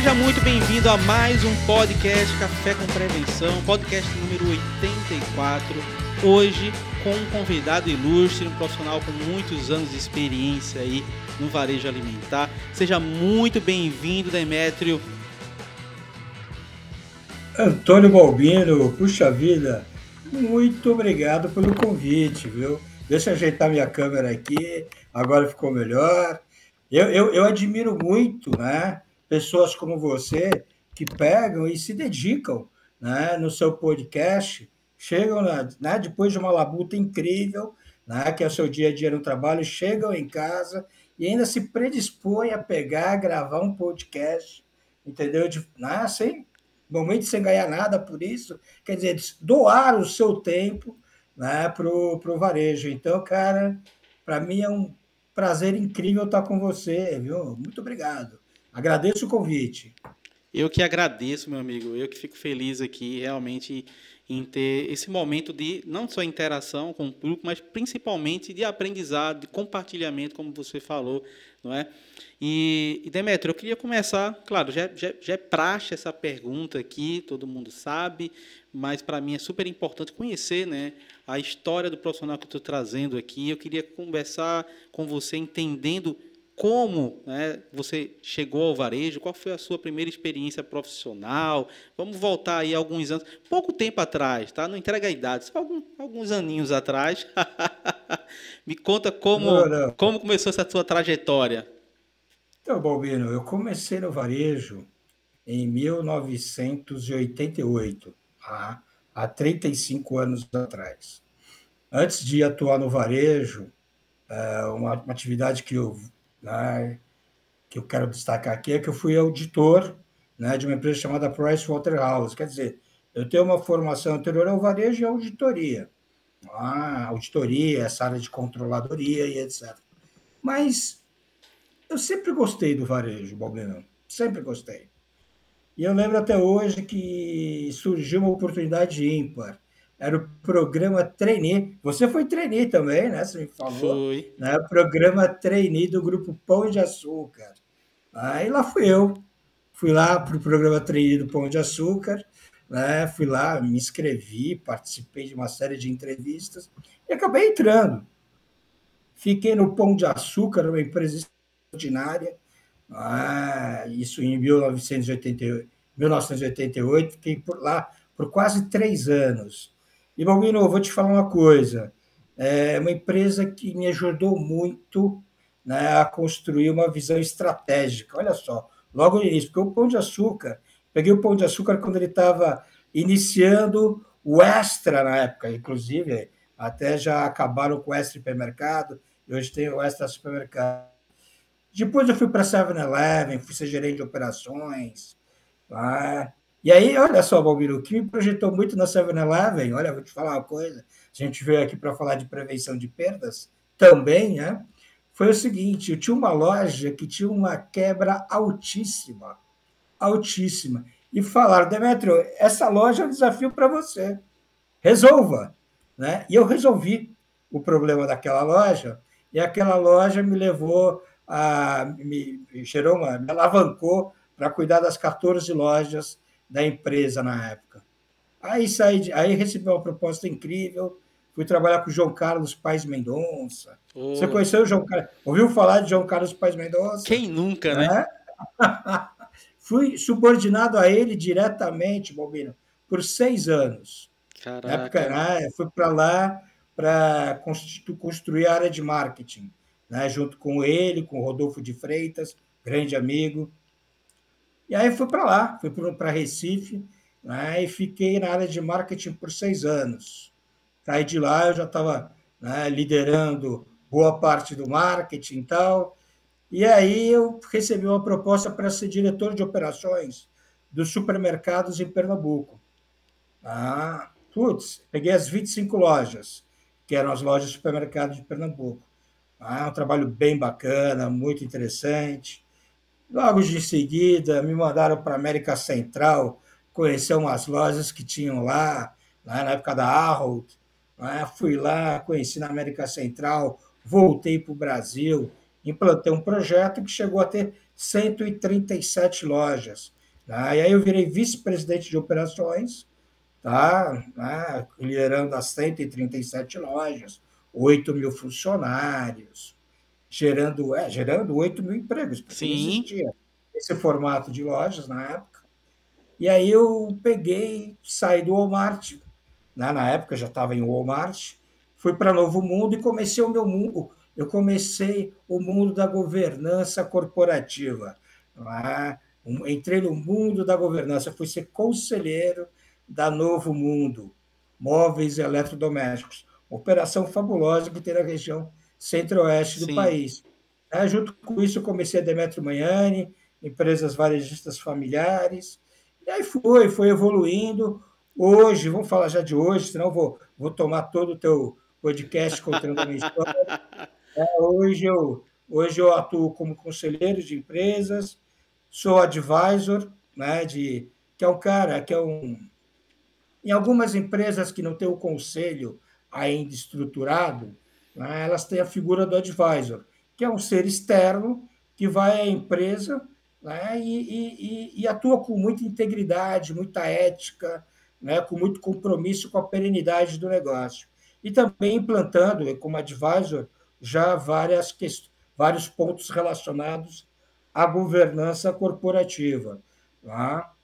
Seja muito bem-vindo a mais um podcast Café com Prevenção, podcast número 84. Hoje com um convidado ilustre, um profissional com muitos anos de experiência aí no varejo alimentar. Seja muito bem-vindo, Demétrio. Antônio Balbino, puxa vida, muito obrigado pelo convite, viu? Deixa eu ajeitar minha câmera aqui, agora ficou melhor. Eu, eu, eu admiro muito, né? Pessoas como você que pegam e se dedicam né, no seu podcast, chegam né, depois de uma labuta incrível, né, que é o seu dia a dia no trabalho, chegam em casa e ainda se predispõem a pegar, gravar um podcast, entendeu? De, né, sem, momento sem ganhar nada por isso, quer dizer, doar o seu tempo né, para o varejo. Então, cara, para mim é um prazer incrível estar com você, viu? Muito obrigado. Agradeço o convite. Eu que agradeço, meu amigo. Eu que fico feliz aqui, realmente, em ter esse momento de não só interação com o público, mas principalmente de aprendizado, de compartilhamento, como você falou, não é? E, e Demetrio, eu queria começar, claro, já, já, já é praxe essa pergunta aqui, todo mundo sabe, mas para mim é super importante conhecer, né, a história do profissional que eu estou trazendo aqui. Eu queria conversar com você entendendo como né, você chegou ao varejo, qual foi a sua primeira experiência profissional. Vamos voltar aí alguns anos, pouco tempo atrás, tá? Não entrega a idade, só algum, alguns aninhos atrás. Me conta como, não, não. como começou essa sua trajetória. Então, Balbino, eu comecei no varejo em 1988, tá? há 35 anos atrás. Antes de atuar no varejo, uma, uma atividade que eu né, que eu quero destacar aqui é que eu fui auditor né, de uma empresa chamada Price Waterhouse. Quer dizer, eu tenho uma formação anterior ao varejo e auditoria. Ah, auditoria, essa área de controladoria e etc. Mas eu sempre gostei do varejo, Balbino. Sempre gostei. E eu lembro até hoje que surgiu uma oportunidade ímpar era o programa Trainee. Você foi trainee também, né? Você me falou. Fui. Né? Programa Trainee do Grupo Pão de Açúcar. Aí lá fui eu. Fui lá para o programa Trainee do Pão de Açúcar. Né? Fui lá, me inscrevi, participei de uma série de entrevistas e acabei entrando. Fiquei no Pão de Açúcar, uma empresa extraordinária. Ah, isso em 1988, 1988. Fiquei por lá por quase três anos. E, Balbino, vou te falar uma coisa. É uma empresa que me ajudou muito né, a construir uma visão estratégica. Olha só, logo no início, porque o Pão de Açúcar, peguei o Pão de Açúcar quando ele estava iniciando o Extra na época, inclusive, até já acabaram com o Extra Supermercado, e hoje tem o Extra Supermercado. Depois eu fui para a 7-Eleven, fui ser gerente de operações, tá? E aí, olha só, Balbino, o que me projetou muito na 7-Eleven, olha, vou te falar uma coisa, a gente veio aqui para falar de prevenção de perdas, também, né? Foi o seguinte, eu tinha uma loja que tinha uma quebra altíssima, altíssima. E falaram, Demetrio, essa loja é um desafio para você. Resolva. Né? E eu resolvi o problema daquela loja, e aquela loja me levou a. me gerou uma. me alavancou para cuidar das 14 lojas da empresa na época. Aí saí, aí recebi uma proposta incrível, fui trabalhar com o João Carlos Pais Mendonça. Oh. Você conheceu o João Carlos? Ouviu falar de João Carlos Pais Mendonça? Quem nunca, né? É? fui subordinado a ele diretamente, Bobino, por seis anos. Caraca. Na época, né, fui para lá para construir a área de marketing, né, junto com ele, com o Rodolfo de Freitas, grande amigo. E aí fui para lá, fui para Recife, né, e fiquei na área de marketing por seis anos. Saí de lá, eu já estava né, liderando boa parte do marketing e tal. E aí eu recebi uma proposta para ser diretor de operações dos supermercados em Pernambuco. Ah, putz, peguei as 25 lojas, que eram as lojas de supermercados de Pernambuco. Ah, um trabalho bem bacana, muito interessante. Logo de seguida, me mandaram para a América Central, conhecer umas lojas que tinham lá, né, na época da Arrold. Né, fui lá, conheci na América Central, voltei para o Brasil, implantei um projeto que chegou a ter 137 lojas. Né? E aí eu virei vice-presidente de operações, tá? Liderando as 137 lojas, 8 mil funcionários, gerando, é, gerando 8 mil empregos, porque Sim. existia esse formato de lojas na época. E aí eu peguei, saí do Walmart, né? na época já estava em Walmart, fui para Novo Mundo e comecei o meu mundo, eu comecei o mundo da governança corporativa. É? Entrei no mundo da governança, fui ser conselheiro da Novo Mundo, móveis e eletrodomésticos. Operação fabulosa que tem na região centro-oeste do Sim. país. É, junto com isso, eu comecei a Demetrio Manhani, empresas varejistas familiares, e aí foi, foi evoluindo. Hoje, vamos falar já de hoje, senão vou, vou tomar todo o teu podcast contando a minha história. É, hoje, eu, hoje eu atuo como conselheiro de empresas, sou advisor, né, de, que é um cara, que é um... Em algumas empresas que não tem o conselho ainda estruturado, né, elas têm a figura do advisor, que é um ser externo que vai à empresa né, e, e, e atua com muita integridade, muita ética, né, com muito compromisso com a perenidade do negócio. E também implantando, como advisor, já várias vários pontos relacionados à governança corporativa. Tá?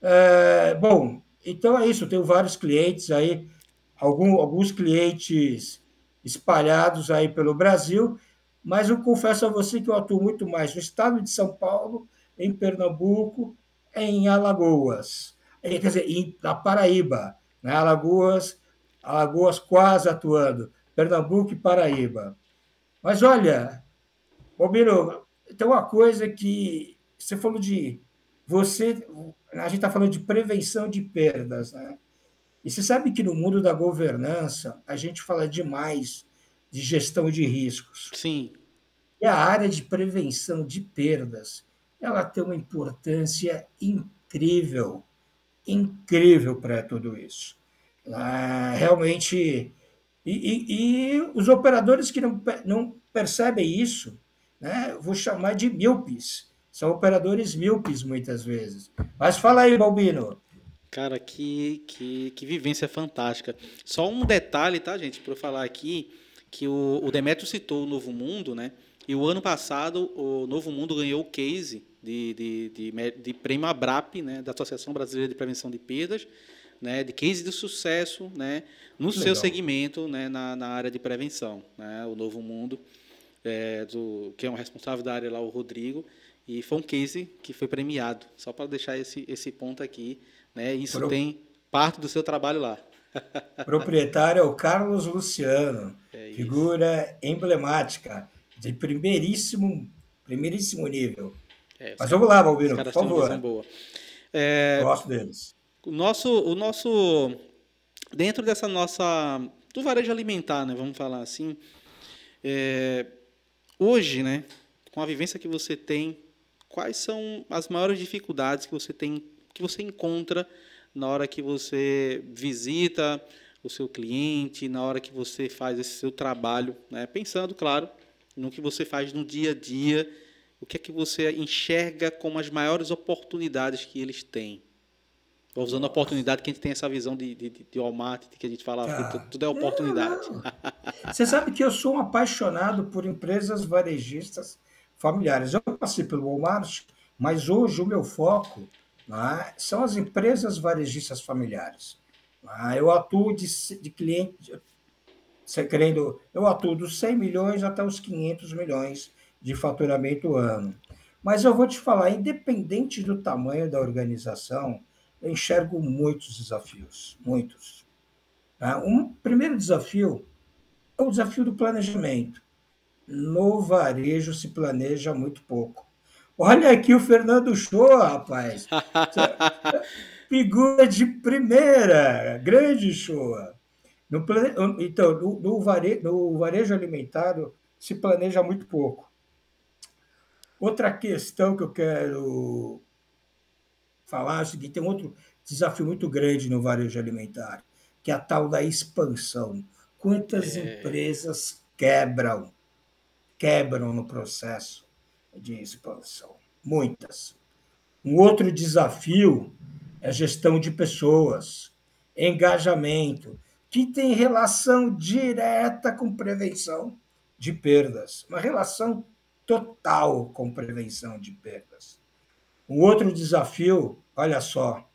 É, bom, então é isso. Eu tenho vários clientes aí, algum, alguns clientes espalhados aí pelo Brasil, mas eu confesso a você que eu atuo muito mais no estado de São Paulo, em Pernambuco, em Alagoas, quer dizer, na Paraíba, né? Alagoas, Alagoas quase atuando, Pernambuco e Paraíba. Mas olha, Bobino, tem uma coisa que você falou de você, a gente está falando de prevenção de perdas, né? E você sabe que no mundo da governança a gente fala demais de gestão de riscos. Sim. E a área de prevenção de perdas, ela tem uma importância incrível, incrível para tudo isso. Realmente e, e, e os operadores que não, não percebem isso, né, vou chamar de míopes. São operadores míopes muitas vezes. Mas fala aí, Balbino. Cara, que, que, que vivência fantástica. Só um detalhe, tá, gente, para eu falar aqui, que o, o Demetrio citou o Novo Mundo, né? E o ano passado o Novo Mundo ganhou o case de, de, de, de prêmio ABRAP, né, da Associação Brasileira de Prevenção de Perdas, né, de case de sucesso né, no Legal. seu segmento né, na, na área de prevenção. Né, o Novo Mundo, é, do, que é um responsável da área lá, o Rodrigo, e foi um case que foi premiado, só para deixar esse, esse ponto aqui. Né, isso Pro... tem parte do seu trabalho lá. Proprietário é o Carlos Luciano, é figura emblemática, de primeiríssimo, primeiríssimo nível. É, Mas vamos lá, Balbino, por favor. Boa. É, Gosto deles. O nosso, o nosso dentro dessa nossa do varejo alimentar, né, vamos falar assim, é, hoje, né, com a vivência que você tem, quais são as maiores dificuldades que você tem, que você encontra na hora que você visita o seu cliente, na hora que você faz esse seu trabalho, né, pensando, claro, no que você faz no dia a dia, o que é que você enxerga como as maiores oportunidades que eles têm? Estou usando a oportunidade que a gente tem essa visão de, de, de Walmart, que a gente fala ah, que tudo é oportunidade. É, Você sabe que eu sou um apaixonado por empresas varejistas familiares. Eu passei pelo Walmart, mas hoje o meu foco é, são as empresas varejistas familiares. É? Eu atuo de, de cliente, querendo, eu atuo dos 100 milhões até os 500 milhões de faturamento ano. Mas eu vou te falar, independente do tamanho da organização, eu enxergo muitos desafios, muitos. Tá? Um primeiro desafio é o desafio do planejamento. No varejo se planeja muito pouco. Olha aqui o Fernando Show, rapaz. Figura de primeira, grande show. No plane... Então, no, no, vare... no varejo alimentar se planeja muito pouco. Outra questão que eu quero falar é o seguinte: tem outro desafio muito grande no varejo alimentar, que é a tal da expansão. Quantas é. empresas quebram? quebram no processo de expansão. Muitas. Um outro desafio é a gestão de pessoas, engajamento, que tem relação direta com prevenção de perdas, uma relação total com prevenção de perdas. Um outro desafio, olha só,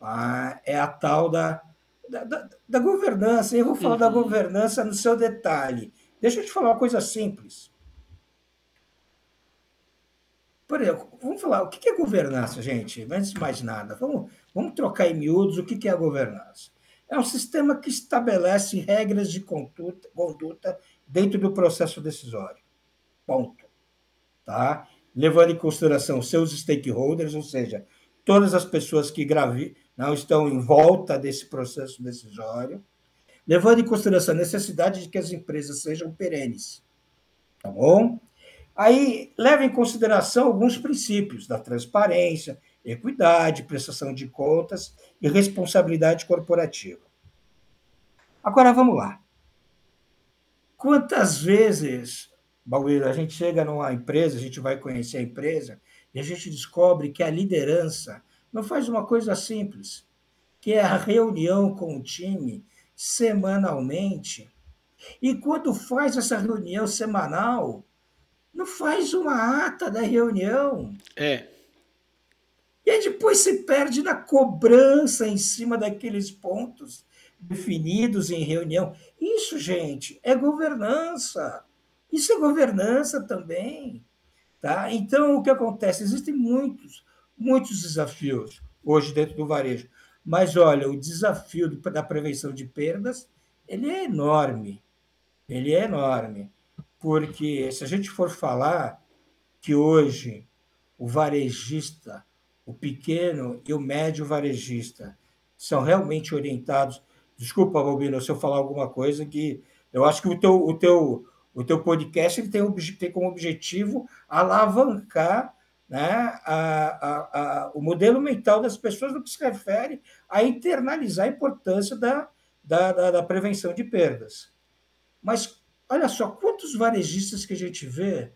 ah, é a tal da, da, da, da governança. Eu vou falar uhum. da governança no seu detalhe. Deixa eu te falar uma coisa simples. Por exemplo, vamos falar, o que é governança, gente? Antes de mais nada, vamos, vamos trocar em miúdos o que é a governança. É um sistema que estabelece regras de conduta, conduta dentro do processo decisório. Ponto. Tá? Levando em consideração seus stakeholders, ou seja, todas as pessoas que gravi, não estão em volta desse processo decisório, levando em consideração a necessidade de que as empresas sejam perenes. Tá bom? Aí leva em consideração alguns princípios da transparência, equidade, prestação de contas e responsabilidade corporativa. Agora vamos lá. Quantas vezes, Bauer, a gente chega numa empresa, a gente vai conhecer a empresa e a gente descobre que a liderança não faz uma coisa simples, que é a reunião com o time semanalmente. E quando faz essa reunião semanal, não faz uma ata da reunião. É. E aí depois se perde na cobrança em cima daqueles pontos definidos em reunião. Isso, gente, é governança. Isso é governança também. Tá? Então, o que acontece? Existem muitos, muitos desafios hoje dentro do varejo. Mas, olha, o desafio da prevenção de perdas, ele é enorme. Ele é enorme. Porque se a gente for falar que hoje o varejista, o pequeno e o médio varejista são realmente orientados. Desculpa, Bobino, se eu falar alguma coisa que eu acho que o teu, o teu, o teu podcast ele tem, tem como objetivo alavancar né, a, a, a, o modelo mental das pessoas no que se refere a internalizar a importância da, da, da, da prevenção de perdas. Mas olha só, quantos varejistas que a gente vê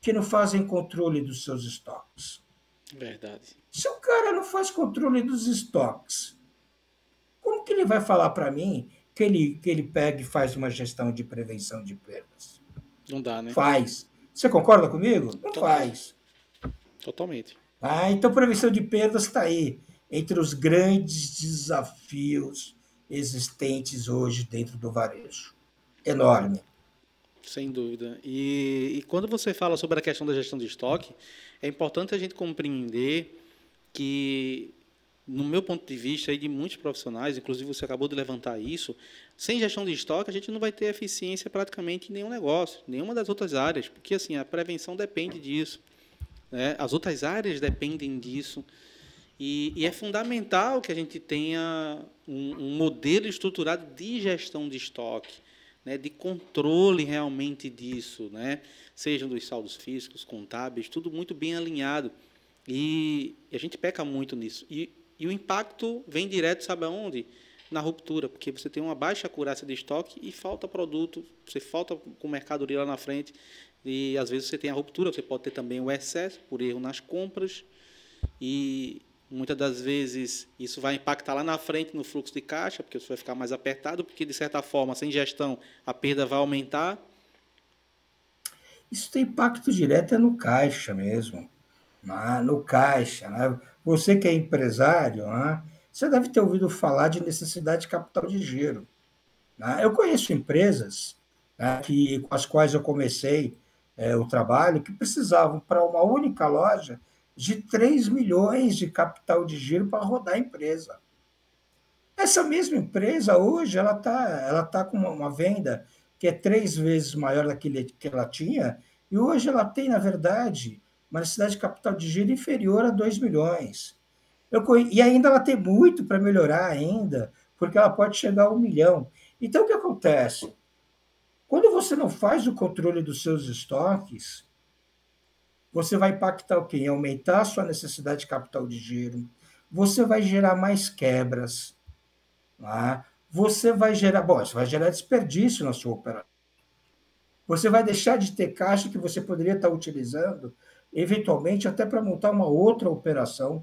que não fazem controle dos seus estoques? Verdade. Se o cara não faz controle dos estoques, como que ele vai falar para mim que ele, que ele pega e faz uma gestão de prevenção de perdas? Não dá, né? Faz. Você concorda comigo? Não Totalmente. faz. Totalmente. Ah, então prevenção de perdas está aí, entre os grandes desafios existentes hoje dentro do varejo. Enorme. Sem dúvida. E, e, quando você fala sobre a questão da gestão de estoque, é importante a gente compreender que, no meu ponto de vista e de muitos profissionais, inclusive você acabou de levantar isso, sem gestão de estoque a gente não vai ter eficiência praticamente em nenhum negócio, nenhuma das outras áreas, porque assim a prevenção depende disso, né? as outras áreas dependem disso. E, e, é fundamental que a gente tenha um, um modelo estruturado de gestão de estoque né, de controle realmente disso, né, sejam dos saldos físicos, contábeis, tudo muito bem alinhado. E, e a gente peca muito nisso. E, e, o impacto vem direto, sabe aonde? Na ruptura, porque você tem uma baixa acurácia de estoque e falta produto, você falta com mercadoria lá na frente, e às vezes você tem a ruptura, você pode ter também o excesso por erro nas compras, e Muitas das vezes isso vai impactar lá na frente no fluxo de caixa, porque você vai ficar mais apertado, porque de certa forma, sem gestão, a perda vai aumentar. Isso tem impacto direto é no caixa mesmo. Né? No caixa. Né? Você que é empresário, né? você deve ter ouvido falar de necessidade de capital de giro. Né? Eu conheço empresas né, que, com as quais eu comecei é, o trabalho que precisavam, para uma única loja, de 3 milhões de capital de giro para rodar a empresa. Essa mesma empresa, hoje, ela está ela tá com uma, venda que é três vezes maior daquele que ela tinha, e hoje ela tem, na verdade, uma necessidade de capital de giro inferior a 2 milhões. Eu, e ainda ela tem muito para melhorar ainda, porque ela pode chegar a um milhão. Então, o que acontece? Quando você não faz o controle dos seus estoques, você vai impactar o quê? Aumentar a sua necessidade de capital de giro, você vai gerar mais quebras, tá? você vai gerar, bom, você vai gerar desperdício na sua operação. você vai deixar de ter caixa que você poderia estar utilizando, eventualmente, até para montar uma outra operação.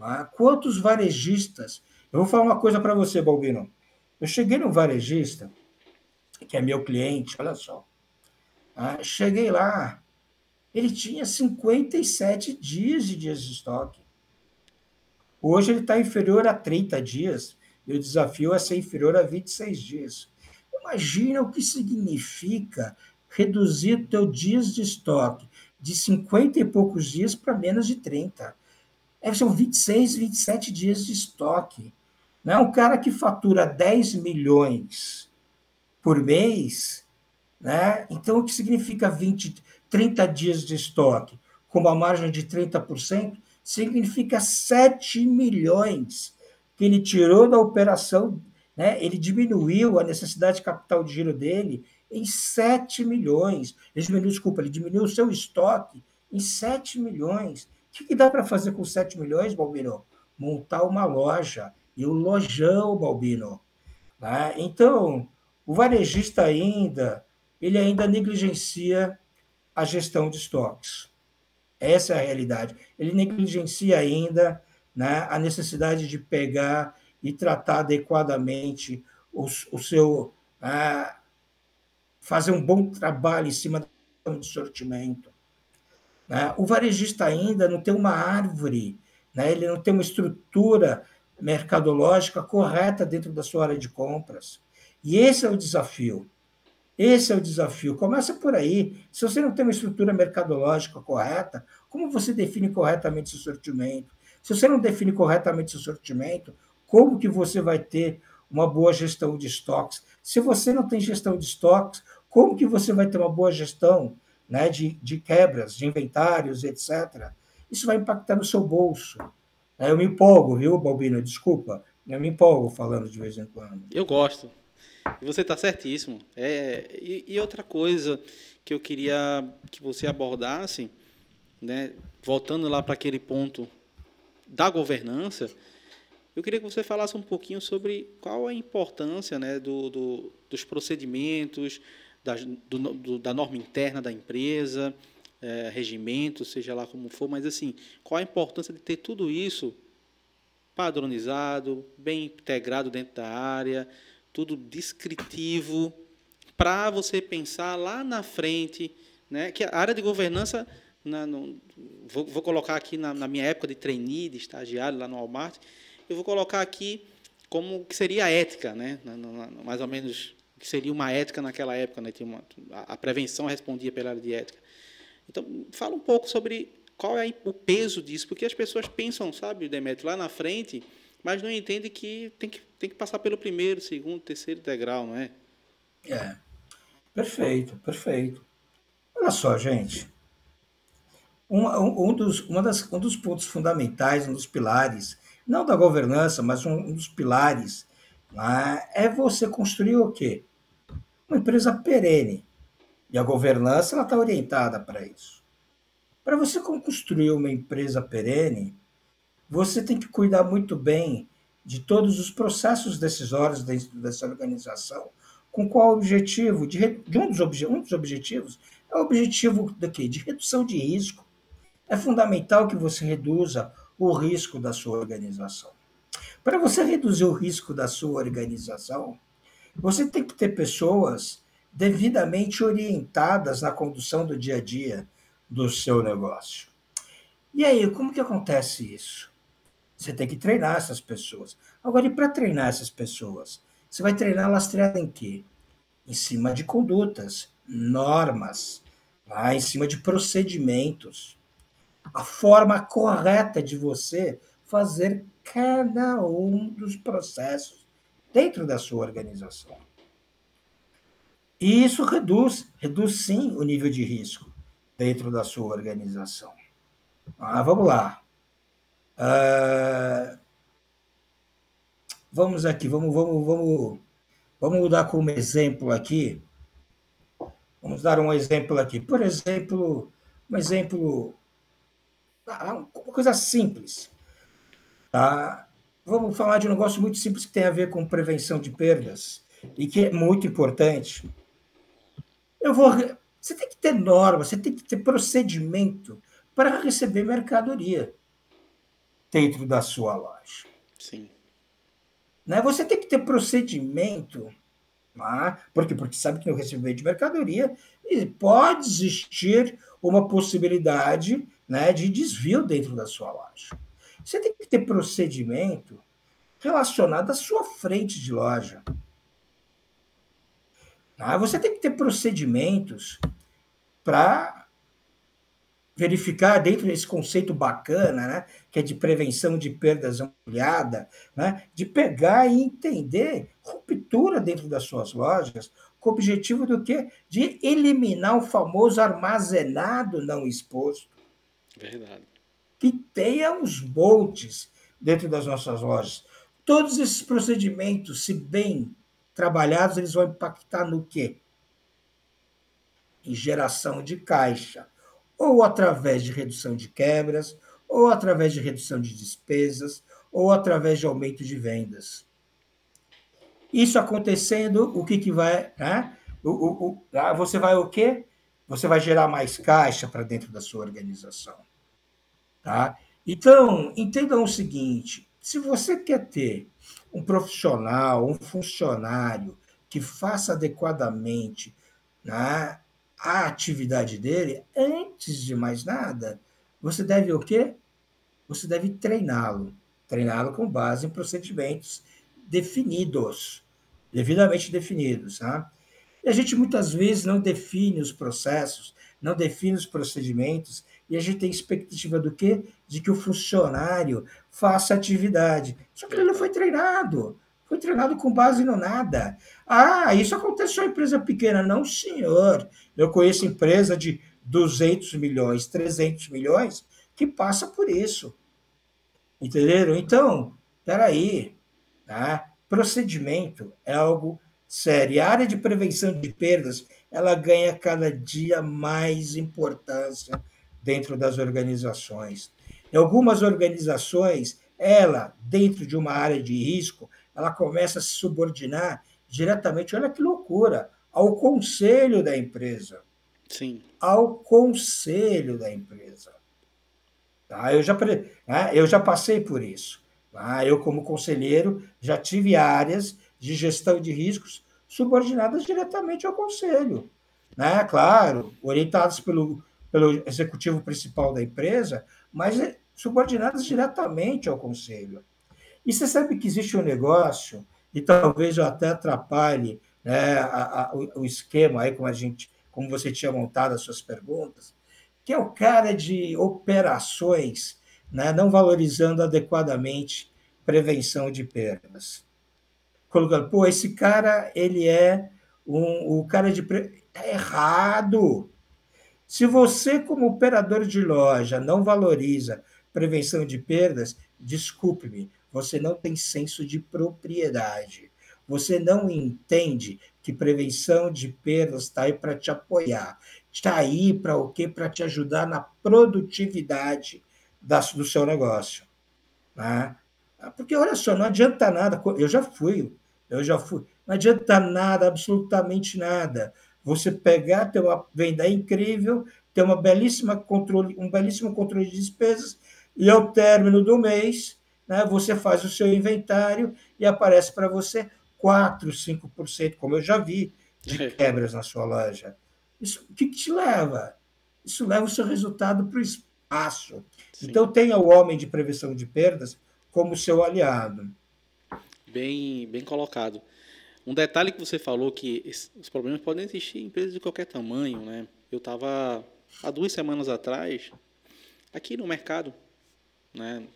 É? Quantos varejistas? Eu vou falar uma coisa para você, Balbino. Eu cheguei num varejista, que é meu cliente, olha só. É? Cheguei lá, ele tinha 57 dias de dias de estoque. Hoje ele está inferior a 30 dias, e o desafio é ser inferior a 26 dias. Imagina o que significa reduzir teu dias de estoque de 50 e poucos dias para menos de 30. É, são 26, 27 dias de estoque. Né? Um cara que fatura 10 milhões por mês, né? então o que significa 20, 30 dias de estoque com uma margem de 30%, significa 7 milhões que ele tirou da operação, né? ele diminuiu a necessidade de capital de giro dele em 7 milhões. Ele diminuiu, desculpa, ele diminuiu o seu estoque em 7 milhões. O que, que dá para fazer com 7 milhões, Balbino? Montar uma loja. E o lojão, Balbino. Né? Então, o varejista ainda, ele ainda negligencia a gestão de estoques. Essa é a realidade. Ele negligencia ainda né, a necessidade de pegar e tratar adequadamente o, o seu. Uh, fazer um bom trabalho em cima do sortimento. Né? O varejista ainda não tem uma árvore, né? ele não tem uma estrutura mercadológica correta dentro da sua área de compras. E esse é o desafio. Esse é o desafio. Começa por aí. Se você não tem uma estrutura mercadológica correta, como você define corretamente seu sortimento? Se você não define corretamente seu sortimento, como que você vai ter uma boa gestão de estoques? Se você não tem gestão de estoques, como que você vai ter uma boa gestão né, de, de quebras, de inventários, etc. Isso vai impactar no seu bolso. Eu me empolgo, viu, Balbino? Desculpa. Eu me empolgo falando de vez em quando. Eu gosto. Você está certíssimo. É, e, e, outra coisa que eu queria que você abordasse, né, voltando lá para aquele ponto da governança, eu queria que você falasse um pouquinho sobre qual a importância né, do, do dos procedimentos, da, do, do, da norma interna da empresa, é, regimento, seja lá como for, mas assim, qual a importância de ter tudo isso padronizado, bem integrado dentro da área, tudo descritivo, para você pensar lá na frente, né, que a área de governança, na, no, vou, vou, colocar aqui na, na, minha época de trainee, de estagiário lá no Walmart, eu vou colocar aqui como que seria a ética, né, na, mais ou menos que seria uma ética naquela época, né? Uma, a prevenção respondia pela área de ética. Então, fala um pouco sobre qual é o peso disso, porque as pessoas pensam, sabe, Demetrio, lá na frente, mas não entendem que tem que, tem que passar pelo primeiro, segundo, terceiro degrau, não é? É. Perfeito, perfeito. Olha só, gente. Um, um, dos, uma das, um dos pontos fundamentais, um dos pilares, não da governança, mas um, um dos pilares, né, é você construir o quê? uma empresa perene. E a governança está orientada para isso. Para você construir uma empresa perene, você tem que cuidar muito bem de todos os processos decisórios dentro dessa organização. Com qual objetivo? De, de um, dos obje, um dos objetivos é o objetivo de, quê? de redução de risco. É fundamental que você reduza o risco da sua organização. Para você reduzir o risco da sua organização, você tem que ter pessoas devidamente orientadas na condução do dia a dia do seu negócio. E aí, como que acontece isso? Você tem que treinar essas pessoas. Agora, e para treinar essas pessoas? Você vai treinar lastreado em quê? Em cima de condutas, normas, lá em cima de procedimentos. A forma correta de você fazer cada um dos processos dentro da sua organização. E isso reduz, reduz sim o nível de risco dentro da sua organização. Ah, vamos lá. Ah, vamos aqui, vamos, vamos, vamos, vamos dar como exemplo aqui. Vamos dar um exemplo aqui. Por exemplo, um exemplo, ah, uma coisa simples. Tá? Vamos falar de um negócio muito simples que tem a ver com prevenção de perdas e que é muito importante. Eu vou. Você tem que ter norma, você tem que ter procedimento para receber mercadoria dentro da sua loja. Sim. Né? Você tem que ter procedimento, né? porque, porque sabe que no recebimento de mercadoria pode existir uma possibilidade né, de desvio dentro da sua loja. Você tem que ter procedimento relacionado à sua frente de loja. Tá? Você tem que ter procedimentos para verificar dentro desse conceito bacana, né, que é de prevenção de perdas ampliada, né, de pegar e entender ruptura dentro das suas lojas, com o objetivo do quê? De eliminar o famoso armazenado não exposto. Verdade. Que tenha uns boltes dentro das nossas lojas. Todos esses procedimentos, se bem trabalhados, eles vão impactar no quê? Em geração de caixa, ou através de redução de quebras, ou através de redução de despesas, ou através de aumento de vendas. Isso acontecendo, o que, que vai. Né? O, o, o, ah, você vai o quê? Você vai gerar mais caixa para dentro da sua organização. Tá? Então, entendam o seguinte: se você quer ter um profissional, um funcionário que faça adequadamente né, a atividade dele, antes de mais nada, você deve o quê? Você deve treiná-lo. Treiná-lo com base em procedimentos definidos, devidamente definidos. Tá? E a gente muitas vezes não define os processos, não define os procedimentos, e a gente tem expectativa do quê? De que o funcionário faça atividade. Só que ele não foi treinado. Foi treinado com base no nada. Ah, isso acontece só em empresa pequena. Não, senhor. Eu conheço empresa de 200 milhões, 300 milhões, que passa por isso. Entenderam? Então, peraí. Tá? Procedimento é algo sério. E a área de prevenção de perdas, ela ganha cada dia mais importância dentro das organizações. Em algumas organizações, ela, dentro de uma área de risco, ela começa a se subordinar diretamente, olha que loucura, ao conselho da empresa. Sim. Ao conselho da empresa. Tá? Eu, já, né? eu já passei por isso. Tá? Eu, como conselheiro, já tive áreas de gestão de riscos subordinadas diretamente ao conselho. Né? Claro, orientados pelo, pelo executivo principal da empresa, mas subordinadas diretamente ao conselho. E você sabe que existe um negócio, e talvez eu até atrapalhe né, a, a, o esquema aí, como a gente, como você tinha montado as suas perguntas, que é o cara de operações, né, não valorizando adequadamente prevenção de perdas. Colocando, pô, esse cara, ele é um, o cara de. Está errado. Se você, como operador de loja, não valoriza prevenção de perdas, desculpe-me, você não tem senso de propriedade. Você não entende que prevenção de perdas está aí para te apoiar. Está aí para o quê? Para te ajudar na produtividade da, do seu negócio. Né? Porque, olha só, não adianta nada. Eu já fui, eu já fui. Não adianta nada, absolutamente nada. Você pegar, ter uma venda incrível, ter uma belíssima controle, um belíssimo controle de despesas e ao término do mês, né, você faz o seu inventário e aparece para você 4, 5%, como eu já vi, de quebras na sua loja. Isso, o que, que te leva? Isso leva o seu resultado para o espaço. Sim. Então, tenha o homem de prevenção de perdas como seu aliado. Bem, bem colocado. Um detalhe que você falou que os problemas podem existir em empresas de qualquer tamanho, né? Eu estava há duas semanas atrás aqui no mercado né?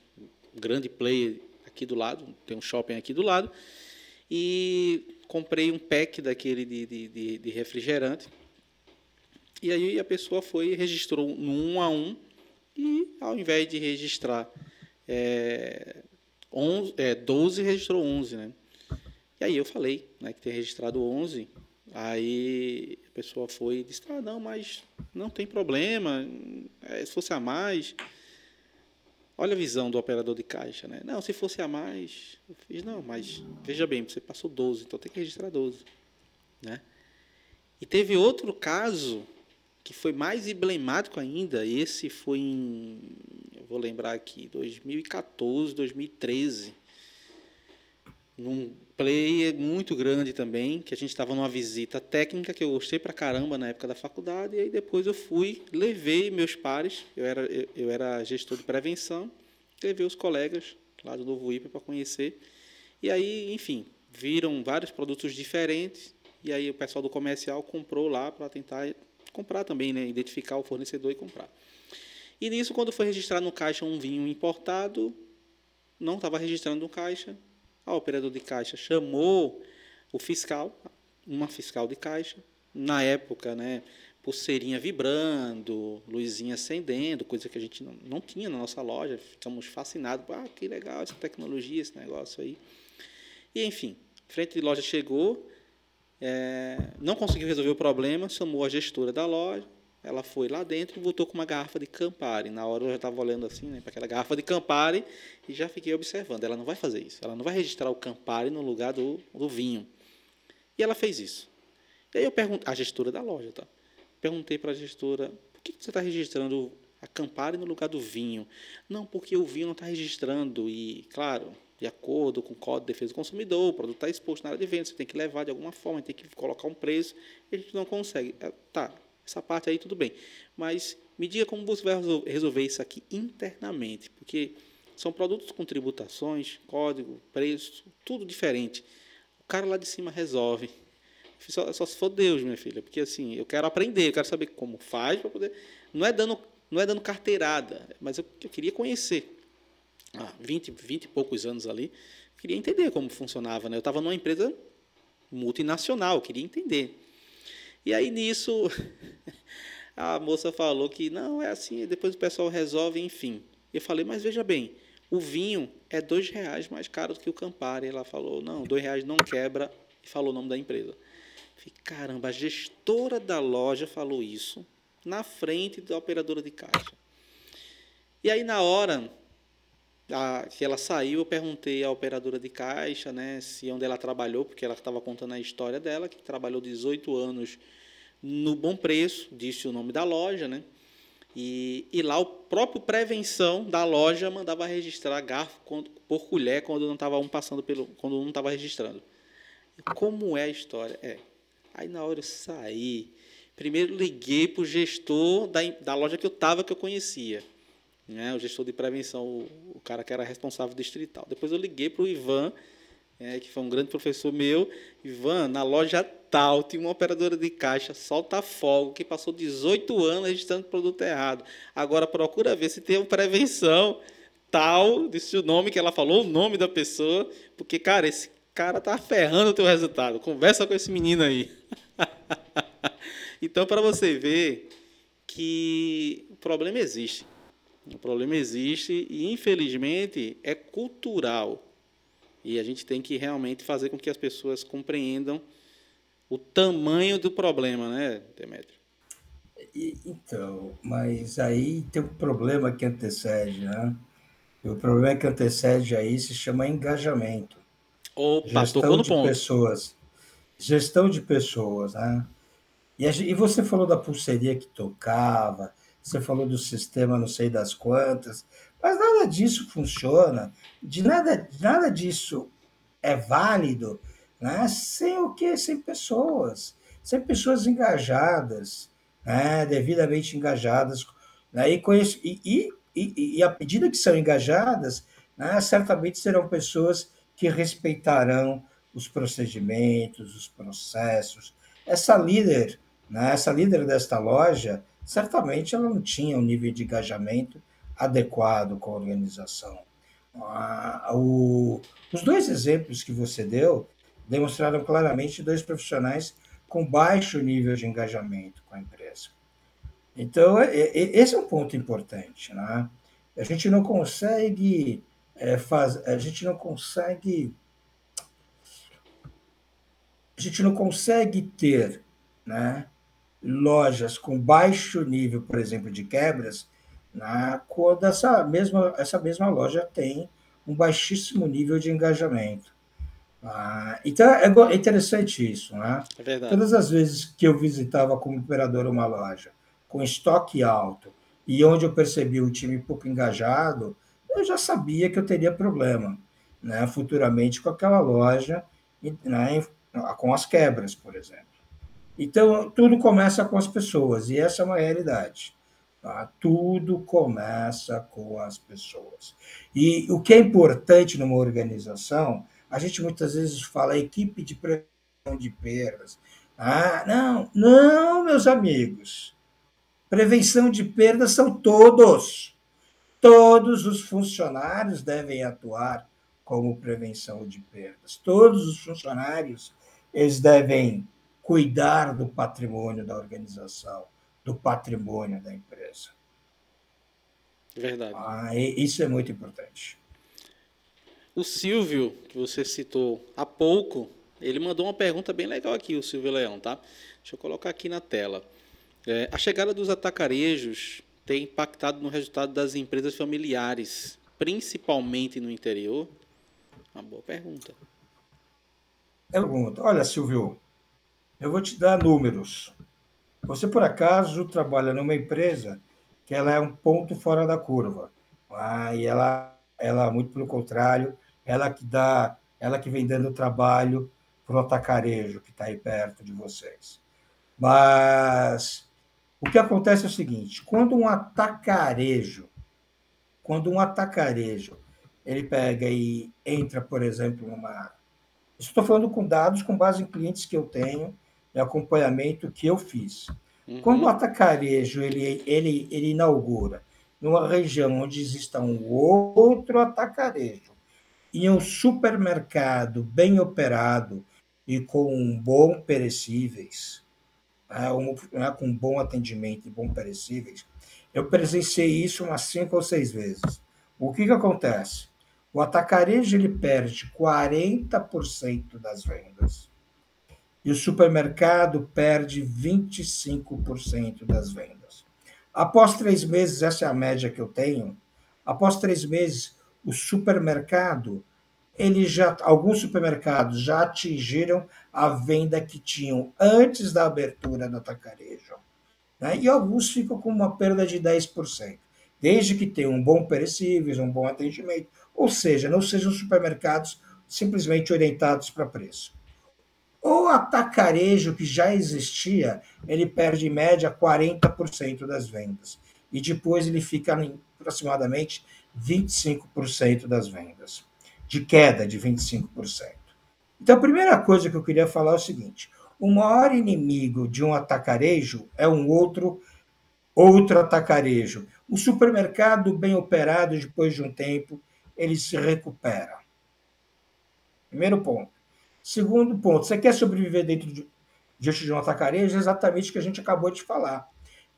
Grande player aqui do lado, tem um shopping aqui do lado, e comprei um pack daquele de, de, de refrigerante. E aí a pessoa foi e registrou no um a um, e ao invés de registrar é, 11, é, 12, registrou 11, né? E aí eu falei né, que tem registrado 11. Aí a pessoa foi e disse: Ah, não, mas não tem problema. É, se fosse a mais, Olha a visão do operador de caixa, né? Não, se fosse a mais, eu fiz, não, mas veja bem, você passou 12, então tem que registrar 12, né? E teve outro caso que foi mais emblemático ainda. Esse foi em, eu vou lembrar aqui, 2014, 2013. Num player muito grande também, que a gente estava numa visita técnica que eu gostei pra caramba na época da faculdade, e aí depois eu fui, levei meus pares, eu era, eu, eu era gestor de prevenção, levei os colegas lá do Novo IPA para conhecer, e aí, enfim, viram vários produtos diferentes, e aí o pessoal do comercial comprou lá para tentar comprar também, né? Identificar o fornecedor e comprar. E nisso, quando foi registrar no caixa um vinho importado, não estava registrando no caixa. A operador de caixa chamou o fiscal, uma fiscal de caixa. Na época, né? Pulseirinha vibrando, luzinha acendendo, coisa que a gente não, não tinha na nossa loja. Ficamos fascinados. Ah, que legal essa tecnologia, esse negócio aí. E, enfim, frente de loja chegou, é, não conseguiu resolver o problema, chamou a gestora da loja, ela foi lá dentro e voltou com uma garrafa de Campari. Na hora eu já estava olhando assim, né, para aquela garrafa de Campari e já fiquei observando. Ela não vai fazer isso. Ela não vai registrar o Campari no lugar do, do vinho. E ela fez isso. E aí eu perguntei, a gestora da loja, tá? Perguntei para a gestora, por que você está registrando a Campari no lugar do vinho? Não, porque o vinho não está registrando. E, claro, de acordo com o Código de Defesa do Consumidor, o produto está exposto na área de venda, você tem que levar de alguma forma, tem que colocar um preço, e a gente não consegue. Tá, essa parte aí tudo bem. Mas me diga como você vai resolver isso aqui internamente, porque são produtos com tributações, código, preço, tudo diferente. O cara lá de cima resolve. Só, só se for Deus, minha filha, porque assim, eu quero aprender, eu quero saber como faz para poder. Não é dando, não é dando carteirada, mas eu, eu queria conhecer há 20, 20 e poucos anos ali, queria entender como funcionava. Né? Eu estava numa empresa multinacional, queria entender. E aí nisso, a moça falou que não, é assim, depois o pessoal resolve, enfim. Eu falei, mas veja bem, o vinho é dois reais mais caro do que o Campari. Ela falou, não, dois reais não quebra, e falou o nome da empresa. Falei, caramba, a gestora da loja falou isso na frente da operadora de caixa. E aí, na hora, a, que ela saiu, eu perguntei à operadora de caixa, né, se onde ela trabalhou, porque ela estava contando a história dela, que trabalhou 18 anos no Bom Preço, disse o nome da loja, né? E, e lá o próprio prevenção da loja mandava registrar garfo por colher quando não estava um passando pelo, quando não estava registrando. Como é a história? É. Aí na hora eu saí, primeiro liguei para o gestor da, da loja que eu estava, que eu conhecia né, o gestor de prevenção, o, o, cara que era responsável distrital. Depois eu liguei para o Ivan, é, que foi um grande professor meu. Ivan, na loja tal, tinha uma operadora de caixa, solta fogo, que passou 18 anos registrando produto errado. Agora procura ver se tem uma prevenção tal, disse o nome que ela falou, o nome da pessoa, porque, cara, esse cara tá ferrando o teu resultado. Conversa com esse menino aí. então, para você ver que o problema existe. O problema existe e, infelizmente, é cultural. E a gente tem que realmente fazer com que as pessoas compreendam o tamanho do problema, né, Demetrio? Então, mas aí tem um problema que antecede, né? E o problema que antecede aí se chama engajamento. Opa, gestão de ponto. pessoas. Gestão de pessoas, né? E, e você falou da pulseirinha que tocava, você falou do sistema não sei das quantas, mas nada disso funciona, de nada, nada disso é válido né? sem o que? Sem pessoas, sem pessoas engajadas, né? devidamente engajadas, né? e, conheço, e, e, e à medida que são engajadas, né? certamente serão pessoas que respeitarão os procedimentos, os processos. Essa líder, né? essa líder desta loja, certamente ela não tinha um nível de engajamento adequado com a organização. Ah, o, os dois exemplos que você deu demonstraram claramente dois profissionais com baixo nível de engajamento com a empresa. Então, é, é, esse é um ponto importante. Né? A gente não consegue é, faz, a gente não consegue a gente não consegue ter né, lojas com baixo nível, por exemplo, de quebras, né, quando essa mesma, essa mesma loja tem um baixíssimo nível de engajamento. Ah, então é, é interessante isso, né? É verdade. Todas as vezes que eu visitava como operador uma loja com estoque alto e onde eu percebi o time pouco engajado, eu já sabia que eu teria problema, né? Futuramente com aquela loja, né? com as quebras, por exemplo. Então tudo começa com as pessoas e essa é uma realidade. Tá? Tudo começa com as pessoas. E o que é importante numa organização a gente muitas vezes fala equipe de prevenção de perdas. Ah, não, não, meus amigos. Prevenção de perdas são todos. Todos os funcionários devem atuar como prevenção de perdas. Todos os funcionários eles devem cuidar do patrimônio da organização, do patrimônio da empresa. Verdade. Ah, isso é muito importante. O Silvio, que você citou há pouco, ele mandou uma pergunta bem legal aqui, o Silvio Leão, tá? Deixa eu colocar aqui na tela. É, a chegada dos atacarejos tem impactado no resultado das empresas familiares, principalmente no interior? Uma boa pergunta. Pergunta. Olha, Silvio, eu vou te dar números. Você, por acaso, trabalha numa empresa que ela é um ponto fora da curva. Ah, e ela, ela, muito pelo contrário, ela que dá, ela que vem dando trabalho para o atacarejo que está aí perto de vocês. Mas o que acontece é o seguinte: quando um atacarejo, quando um atacarejo, ele pega e entra, por exemplo, numa. Estou falando com dados com base em clientes que eu tenho e acompanhamento que eu fiz. Uhum. Quando o atacarejo ele, ele, ele inaugura numa região onde exista um outro atacarejo em um supermercado bem operado e com bom perecíveis, né, um, né, com bom atendimento e bom perecíveis, eu presenciei isso umas cinco ou seis vezes. O que, que acontece? O atacarejo ele perde 40% das vendas e o supermercado perde 25% das vendas. Após três meses, essa é a média que eu tenho, após três meses, o supermercado, ele já, alguns supermercados já atingiram a venda que tinham antes da abertura do atacarejo. Né? E alguns ficam com uma perda de 10%, desde que tenham um bom perecíveis, um bom atendimento, ou seja, não sejam supermercados simplesmente orientados para preço. O atacarejo que já existia, ele perde em média 40% das vendas. E depois ele fica em aproximadamente 25% das vendas, de queda de 25%. Então, a primeira coisa que eu queria falar é o seguinte: o maior inimigo de um atacarejo é um outro outro atacarejo. O supermercado bem operado, depois de um tempo, ele se recupera. Primeiro ponto. Segundo ponto, você quer sobreviver dentro de, diante de um atacarejo? É exatamente o que a gente acabou de falar.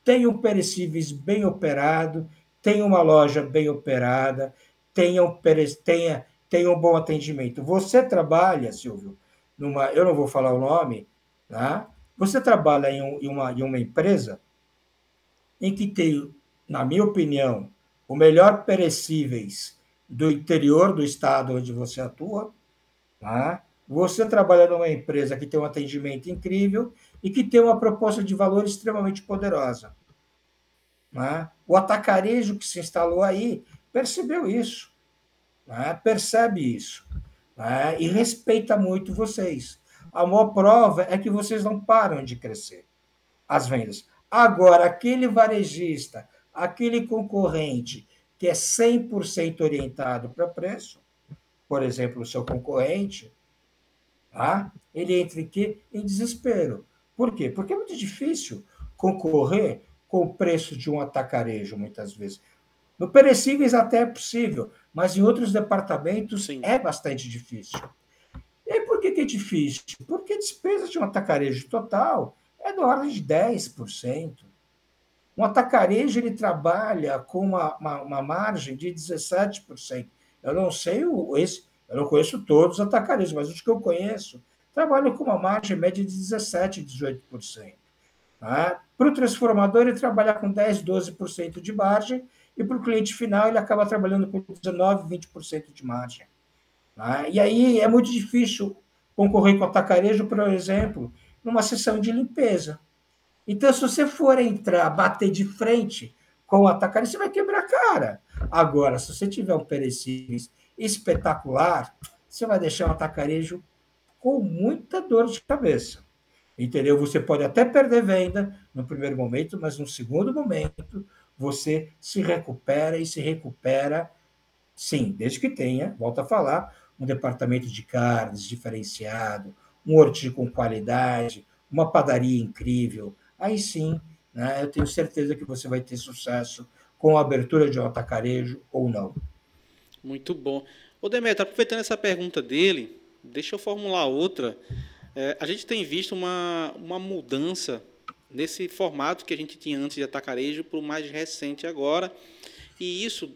Tenha um perecíveis bem operado, tenha uma loja bem operada, tenha um, tenha, tenha um bom atendimento. Você trabalha, Silvio, numa, eu não vou falar o nome, tá? você trabalha em, um, em, uma, em uma empresa em que tem, na minha opinião, o melhor perecíveis do interior do estado onde você atua, tá? Você trabalha numa empresa que tem um atendimento incrível e que tem uma proposta de valor extremamente poderosa. Né? O atacarejo que se instalou aí percebeu isso, né? percebe isso né? e respeita muito vocês. A maior prova é que vocês não param de crescer as vendas. Agora, aquele varejista, aquele concorrente que é 100% orientado para preço, por exemplo, o seu concorrente, tá? ele entra em quê? Em desespero. Por quê? Porque é muito difícil concorrer com o preço de um atacarejo, muitas vezes. No perecíveis até é possível, mas em outros departamentos Sim. é bastante difícil. E por que, que é difícil? Porque a despesa de um atacarejo total é da ordem de 10%. Um atacarejo ele trabalha com uma, uma, uma margem de 17%. Eu não sei o, esse, eu não conheço todos os atacarejos, mas os que eu conheço trabalham com uma margem média de 17%, 18%. Tá? Para o transformador, ele trabalha com 10%, 12% de margem, e para o cliente final, ele acaba trabalhando com 19%, 20% de margem. Né? E aí é muito difícil concorrer com o atacarejo, por exemplo, numa sessão de limpeza. Então, se você for entrar, bater de frente com o atacarejo, você vai quebrar a cara. Agora, se você tiver um perecíveis espetacular, você vai deixar o atacarejo com muita dor de cabeça. Entendeu? Você pode até perder venda no primeiro momento, mas no segundo momento você se recupera e se recupera, sim, desde que tenha, volta a falar, um departamento de carnes diferenciado, um horti com qualidade, uma padaria incrível. Aí sim, né, eu tenho certeza que você vai ter sucesso com a abertura de um atacarejo ou não. Muito bom. Ô Demetrio, aproveitando essa pergunta dele, deixa eu formular outra. É, a gente tem visto uma, uma mudança nesse formato que a gente tinha antes de atacarejo para o mais recente agora. E isso,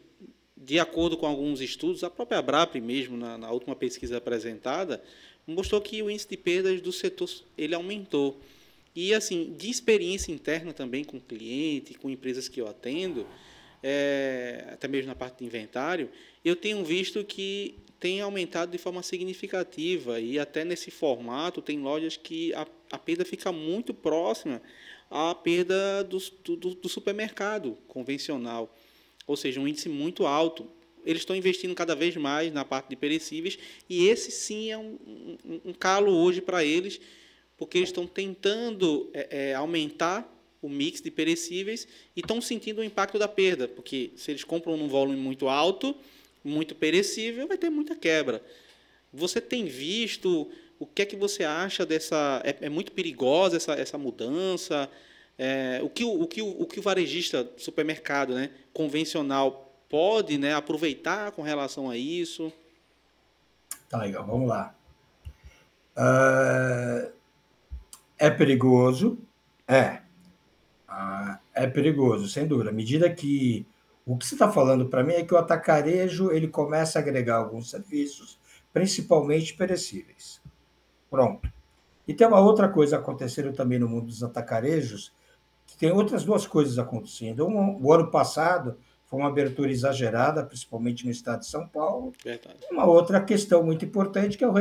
de acordo com alguns estudos, a própria Abrap mesmo, na, na última pesquisa apresentada, mostrou que o índice de perdas do setor ele aumentou. E, assim, de experiência interna também com cliente, com empresas que eu atendo, é, até mesmo na parte de inventário, eu tenho visto que tem aumentado de forma significativa e até nesse formato tem lojas que a, a perda fica muito próxima à perda do, do, do supermercado convencional, ou seja, um índice muito alto. Eles estão investindo cada vez mais na parte de perecíveis e esse sim é um, um, um calo hoje para eles, porque eles estão tentando é, é, aumentar o mix de perecíveis e estão sentindo o impacto da perda, porque se eles compram num volume muito alto, muito perecível, vai ter muita quebra. Você tem visto o que é que você acha dessa? É, é muito perigosa essa, essa mudança? É, o, que, o, que, o que o varejista supermercado né, convencional pode né, aproveitar com relação a isso? Tá legal, vamos lá. Uh, é perigoso? É. Uh, é perigoso, sem dúvida. À medida que o que você está falando para mim é que o atacarejo ele começa a agregar alguns serviços, principalmente perecíveis. Pronto. E tem uma outra coisa acontecendo também no mundo dos atacarejos, que tem outras duas coisas acontecendo. Um, o ano passado foi uma abertura exagerada, principalmente no estado de São Paulo. Verdade. Uma outra questão muito importante que é, o,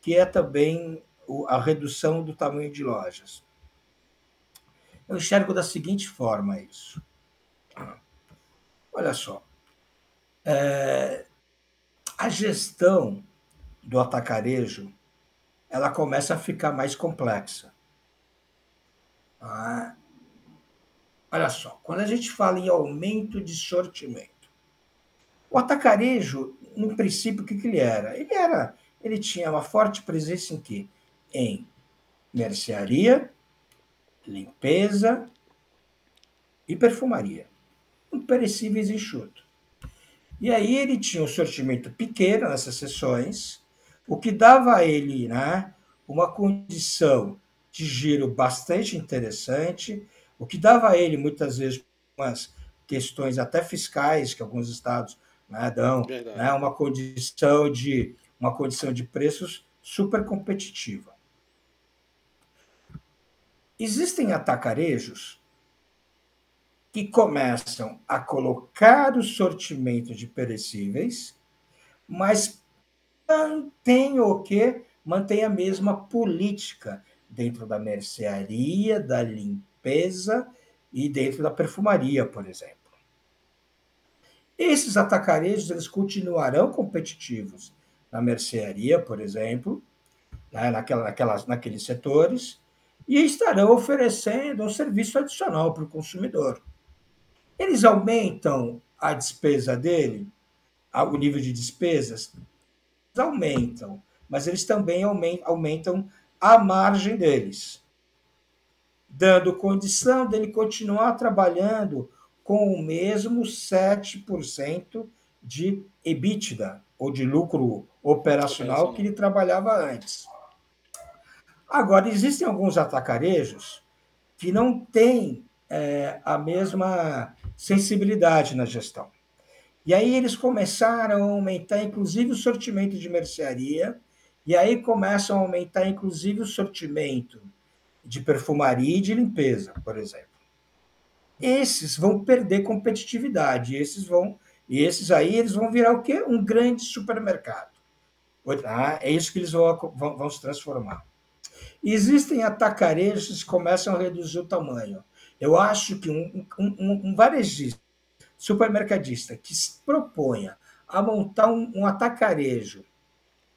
que é também a redução do tamanho de lojas. Eu enxergo da seguinte forma isso. Olha só, é, a gestão do atacarejo ela começa a ficar mais complexa. Ah, olha só, quando a gente fala em aumento de sortimento, o atacarejo, no princípio, o que, que ele era? Ele era, ele tinha uma forte presença em quê? Em mercearia, limpeza e perfumaria um perecíveis enxuto. E aí ele tinha um sortimento pequeno nessas sessões, o que dava a ele né, uma condição de giro bastante interessante, o que dava a ele muitas vezes umas questões até fiscais que alguns estados né, dão, né, uma condição de uma condição de preços super competitiva. Existem atacarejos que começam a colocar o sortimento de perecíveis, mas mantém o que? Mantém a mesma política dentro da mercearia, da limpeza e dentro da perfumaria, por exemplo. Esses atacarejos eles continuarão competitivos na mercearia, por exemplo, né, naquela, naquelas, naqueles setores, e estarão oferecendo um serviço adicional para o consumidor. Eles aumentam a despesa dele, o nível de despesas? Eles aumentam, mas eles também aumentam a margem deles, dando condição dele continuar trabalhando com o mesmo 7% de EBITDA, ou de lucro operacional que ele trabalhava antes. Agora, existem alguns atacarejos que não têm é, a mesma sensibilidade na gestão. E aí eles começaram a aumentar, inclusive, o sortimento de mercearia, e aí começam a aumentar, inclusive, o sortimento de perfumaria e de limpeza, por exemplo. Esses vão perder competitividade, esses vão, e esses aí eles vão virar o quê? Um grande supermercado. Ah, é isso que eles vão, vão, vão se transformar. Existem atacarejos que começam a reduzir o tamanho. Eu acho que um, um, um varejista, supermercadista, que se proponha a montar um, um atacarejo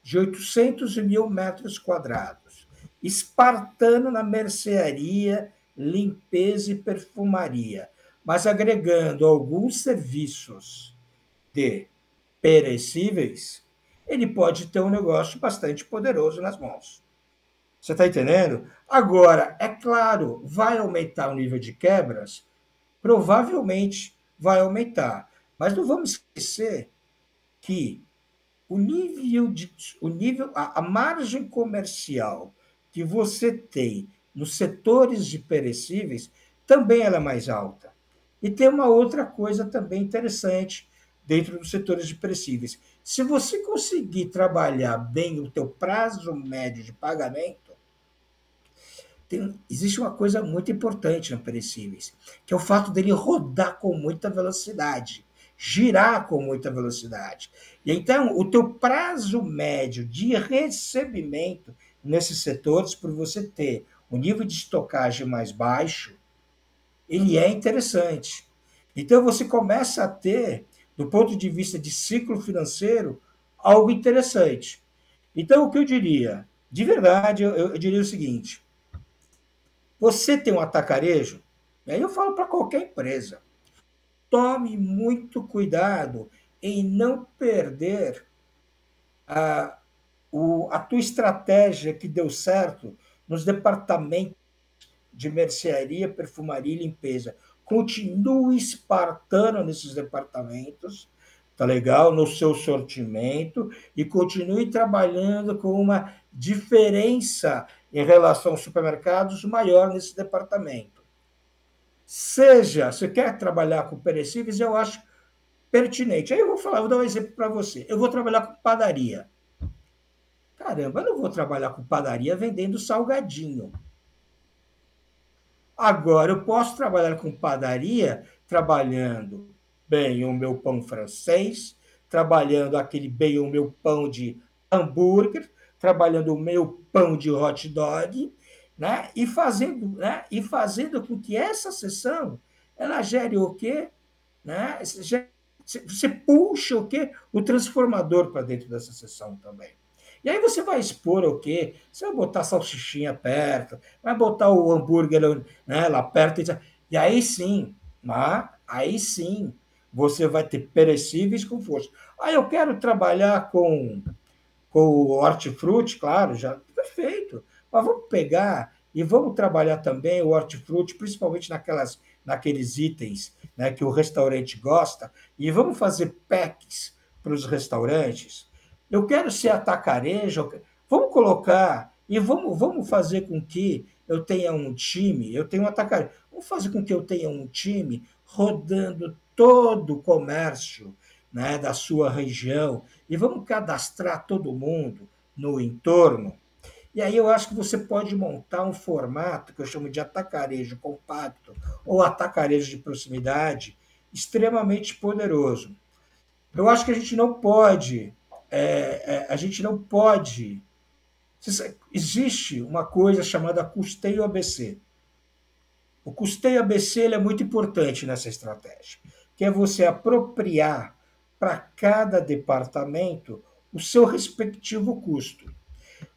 de 800 mil metros quadrados, espartano na mercearia, limpeza e perfumaria, mas agregando alguns serviços de perecíveis, ele pode ter um negócio bastante poderoso nas mãos. Você está entendendo? Agora, é claro, vai aumentar o nível de quebras? Provavelmente vai aumentar. Mas não vamos esquecer que o nível de o nível a, a margem comercial que você tem nos setores de perecíveis também ela é mais alta. E tem uma outra coisa também interessante dentro dos setores de perecíveis. Se você conseguir trabalhar bem o teu prazo médio de pagamento, tem, existe uma coisa muito importante no perecíveis, que é o fato dele rodar com muita velocidade, girar com muita velocidade. E então, o teu prazo médio de recebimento nesses setores, por você ter um nível de estocagem mais baixo, ele é interessante. Então, você começa a ter, do ponto de vista de ciclo financeiro, algo interessante. Então, o que eu diria? De verdade, eu, eu diria o seguinte: você tem um atacarejo, e aí eu falo para qualquer empresa, tome muito cuidado em não perder a, o, a tua estratégia que deu certo nos departamentos de mercearia, perfumaria e limpeza. Continue espartano nesses departamentos, tá legal? No seu sortimento e continue trabalhando com uma diferença em relação aos supermercados maior nesse departamento. Seja, você quer trabalhar com perecíveis, eu acho pertinente. Aí eu vou falar, vou dar um exemplo para você. Eu vou trabalhar com padaria. Caramba, eu não vou trabalhar com padaria vendendo salgadinho. Agora, eu posso trabalhar com padaria trabalhando bem o meu pão francês, trabalhando aquele bem o meu pão de hambúrguer, trabalhando o meu pão de hot dog, né? E fazendo, né? E fazendo com que essa sessão ela gere o quê? Né? Você puxa o quê? O transformador para dentro dessa sessão também. E aí você vai expor o quê? Você vai botar salsichinha perto, vai botar o hambúrguer né, lá perto. E aí sim, né? aí sim, você vai ter perecíveis com força. Ah, eu quero trabalhar com com o hortifruti, claro, já perfeito. Mas vamos pegar e vamos trabalhar também o hortifruti, principalmente naquelas, naqueles itens né, que o restaurante gosta, e vamos fazer packs para os restaurantes. Eu quero ser atacarejo, vamos colocar e vamos, vamos fazer com que eu tenha um time, eu tenho um atacarejo, vamos fazer com que eu tenha um time rodando todo o comércio né, da sua região e vamos cadastrar todo mundo no entorno. E aí eu acho que você pode montar um formato que eu chamo de atacarejo compacto ou atacarejo de proximidade extremamente poderoso. Eu acho que a gente não pode, é, é, a gente não pode. Existe uma coisa chamada custeio ABC. O custeio ABC é muito importante nessa estratégia, que é você apropriar para cada departamento o seu respectivo custo.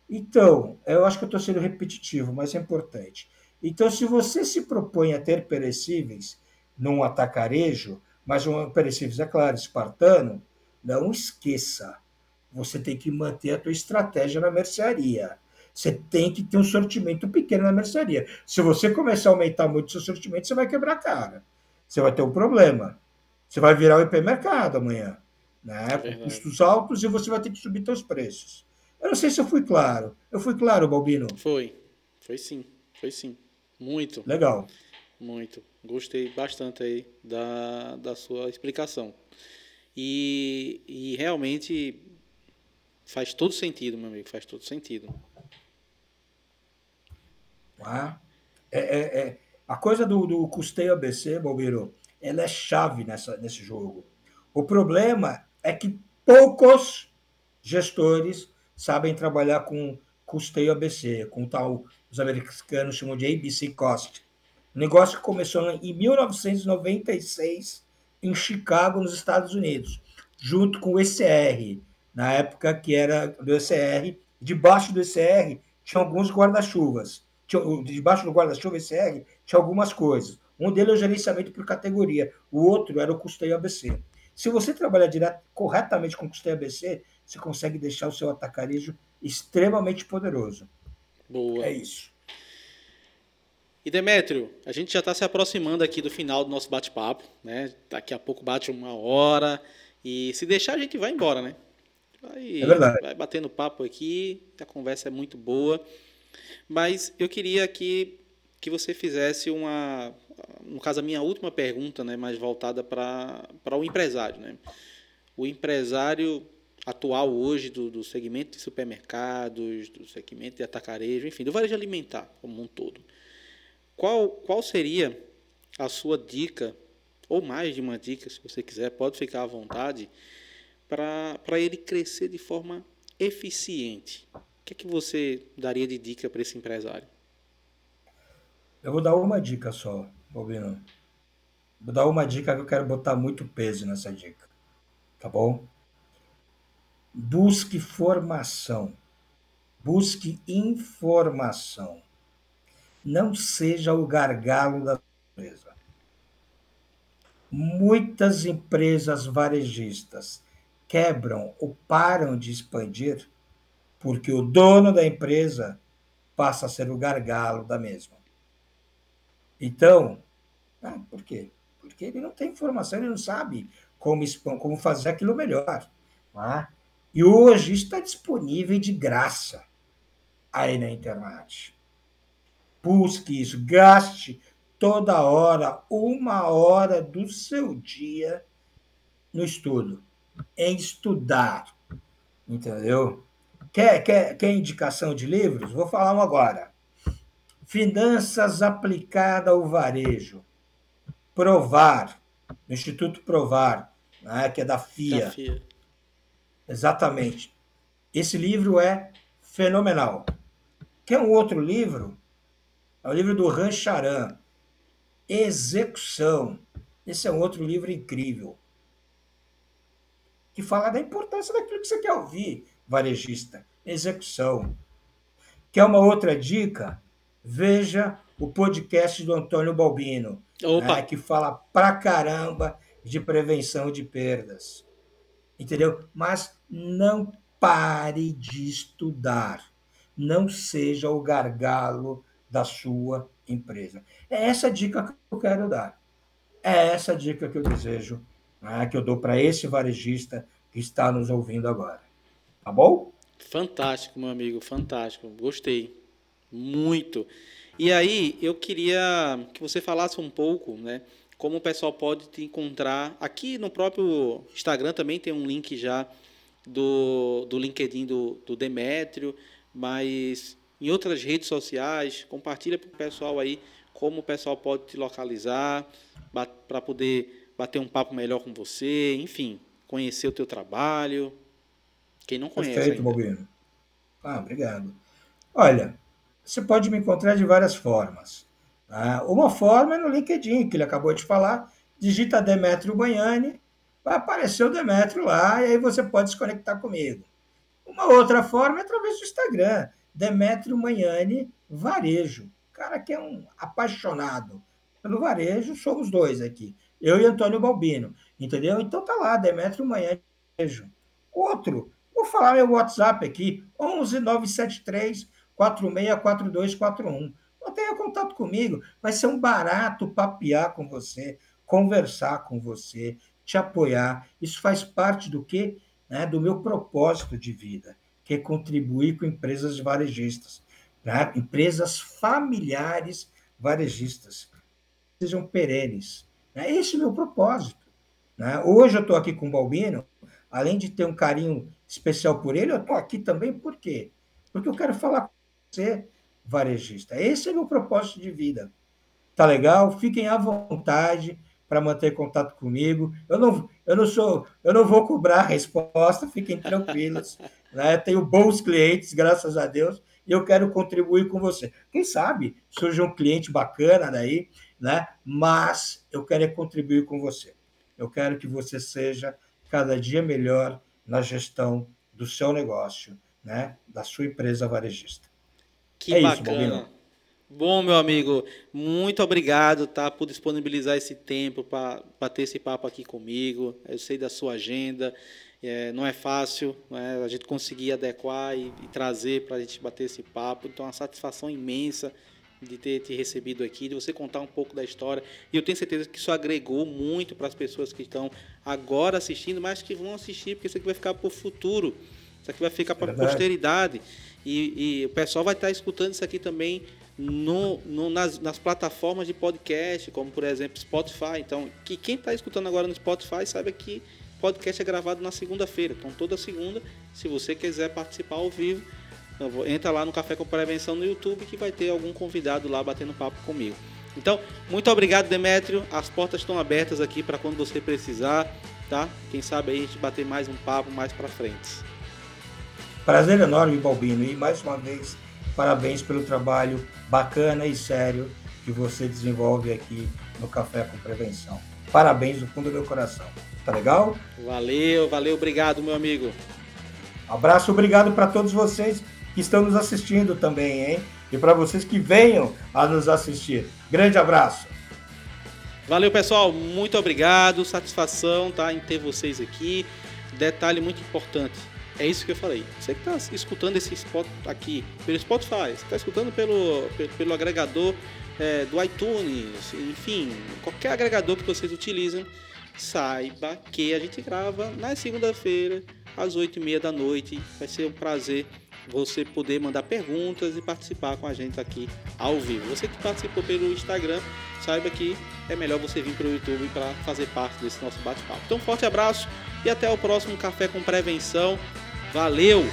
Então, eu acho que eu estou sendo repetitivo, mas é importante. Então, se você se propõe a ter perecíveis num atacarejo, mas um perecíveis, é claro, espartano, não esqueça. Você tem que manter a tua estratégia na mercearia. Você tem que ter um sortimento pequeno na mercearia. Se você começar a aumentar muito seu sortimento, você vai quebrar a cara. Você vai ter um problema. Você vai virar o hipermercado amanhã, né? É com custos altos e você vai ter que subir seus preços. Eu não sei se eu fui claro. Eu fui claro, Balbino? Foi. Foi sim. Foi sim. Muito. Legal. Muito. Gostei bastante aí da, da sua explicação. E, e realmente faz todo sentido, meu amigo. Faz todo sentido. Ah, é, é, é. A coisa do, do custeio ABC, Balbino, ela é chave nessa, nesse jogo. O problema é que poucos gestores sabem trabalhar com custeio ABC, com tal os americanos chamam de ABC Cost. O negócio começou em 1996 em Chicago, nos Estados Unidos, junto com o ECR, na época que era do ECR. Debaixo do ECR tinha alguns guarda-chuvas. Debaixo do guarda-chuva ECR tinha algumas coisas. Um deles é o gerenciamento por categoria, o outro era o custeio ABC. Se você trabalhar direto, corretamente com custeio ABC, você consegue deixar o seu atacarejo extremamente poderoso. Boa. É isso. E Demétrio, a gente já está se aproximando aqui do final do nosso bate-papo, né? Daqui a pouco bate uma hora e se deixar a gente vai embora, né? Vai, é verdade. Vai batendo papo aqui, a conversa é muito boa, mas eu queria que que você fizesse uma, no caso a minha última pergunta, né, mais voltada para o empresário, né? O empresário atual hoje do, do segmento de supermercados, do segmento de atacarejo, enfim, do varejo alimentar como um todo qual, qual seria a sua dica, ou mais de uma dica, se você quiser, pode ficar à vontade, para ele crescer de forma eficiente? O que é que você daria de dica para esse empresário? Eu vou dar uma dica só, Bobino. Vou dar uma dica que eu quero botar muito peso nessa dica. Tá bom? Busque formação. Busque informação não seja o gargalo da empresa. Muitas empresas varejistas quebram ou param de expandir porque o dono da empresa passa a ser o gargalo da mesma. Então, ah, por quê? Porque ele não tem informação, ele não sabe como, como fazer aquilo melhor. Ah, e hoje está disponível de graça aí na internet busque isso, gaste toda hora, uma hora do seu dia no estudo, em estudar. Entendeu? Quer, quer, quer indicação de livros? Vou falar um agora. Finanças aplicada ao varejo. Provar, no Instituto Provar, né, que é da FIA. da FIA. Exatamente. Esse livro é fenomenal. Quer um outro livro? É o livro do Rancharan, Execução. Esse é um outro livro incrível. Que fala da importância daquilo que você quer ouvir, varejista. Execução. Quer uma outra dica? Veja o podcast do Antônio Balbino, né, que fala pra caramba de prevenção de perdas. Entendeu? Mas não pare de estudar. Não seja o gargalo da sua empresa. É essa dica que eu quero dar. É essa dica que eu desejo, né, que eu dou para esse varejista que está nos ouvindo agora. Tá bom? Fantástico, meu amigo, fantástico. Gostei. Muito. E aí, eu queria que você falasse um pouco, né? Como o pessoal pode te encontrar. Aqui no próprio Instagram também tem um link já do, do LinkedIn do, do Demétrio, mas em outras redes sociais, compartilha para o pessoal aí como o pessoal pode te localizar para poder bater um papo melhor com você, enfim, conhecer o teu trabalho. Quem não conhece. Perfeito, Bobino. Ah, obrigado. Olha, você pode me encontrar de várias formas. Né? Uma forma é no LinkedIn, que ele acabou de falar. Digita Demetrio Banhani, vai aparecer o Demetrio lá, e aí você pode se conectar comigo. Uma outra forma é através do Instagram. Demétrio Manhani Varejo. Cara que é um apaixonado pelo varejo, somos dois aqui. Eu e Antônio Balbino, entendeu? Então tá lá, Demétrio Manhani Varejo. Outro, vou falar meu WhatsApp aqui, 11973 464241. Não tenha contato comigo, vai ser um barato papear com você, conversar com você, te apoiar. Isso faz parte do que? Né, do meu propósito de vida que é contribuir com empresas varejistas, né? empresas familiares varejistas, sejam perenes. Né? Esse é o meu propósito. Né? Hoje eu estou aqui com o Balbino, além de ter um carinho especial por ele, eu estou aqui também por quê? Porque eu quero falar você, varejista. Esse é o meu propósito de vida. Tá legal? Fiquem à vontade para manter contato comigo. Eu não, Eu não sou, eu não vou cobrar resposta, fiquem tranquilos. né? Tenho bons clientes, graças a Deus, e eu quero contribuir com você. Quem sabe surge um cliente bacana daí, né? Mas eu quero é contribuir com você. Eu quero que você seja cada dia melhor na gestão do seu negócio, né? Da sua empresa varejista. Que é bacana. Isso, Bom, meu amigo, muito obrigado tá, por disponibilizar esse tempo para bater esse papo aqui comigo. Eu sei da sua agenda, é, não é fácil né, a gente conseguir adequar e, e trazer para a gente bater esse papo. Então, é uma satisfação imensa de ter te recebido aqui, de você contar um pouco da história. E eu tenho certeza que isso agregou muito para as pessoas que estão agora assistindo, mas que vão assistir, porque isso aqui vai ficar para o futuro, isso aqui vai ficar para a posteridade. E, e, o pessoal vai estar escutando isso aqui também no, no, nas, nas, plataformas de podcast, como por exemplo Spotify. Então, que quem está escutando agora no Spotify saiba que podcast é gravado na segunda-feira. Então, toda segunda, se você quiser participar ao vivo, entra lá no Café com Prevenção no YouTube que vai ter algum convidado lá batendo papo comigo. Então, muito obrigado, Demétrio. As portas estão abertas aqui para quando você precisar, tá? Quem sabe aí a gente bater mais um papo mais para frente. Prazer enorme, Balbino. E mais uma vez, Parabéns pelo trabalho bacana e sério que você desenvolve aqui no Café com Prevenção. Parabéns do fundo do meu coração. Tá legal? Valeu, valeu, obrigado, meu amigo. Abraço, obrigado para todos vocês que estão nos assistindo também, hein? E para vocês que venham a nos assistir. Grande abraço. Valeu, pessoal. Muito obrigado. Satisfação tá, em ter vocês aqui. Detalhe muito importante é isso que eu falei. Você que está escutando esse spot aqui pelo Spotify, está escutando pelo, pelo, pelo agregador é, do iTunes, enfim, qualquer agregador que vocês utilizam, saiba que a gente grava na segunda-feira, às 8h30 da noite. Vai ser um prazer você poder mandar perguntas e participar com a gente aqui ao vivo. Você que participou pelo Instagram, saiba que é melhor você vir para o YouTube para fazer parte desse nosso bate-papo. Então, forte abraço e até o próximo Café com Prevenção. Valeu!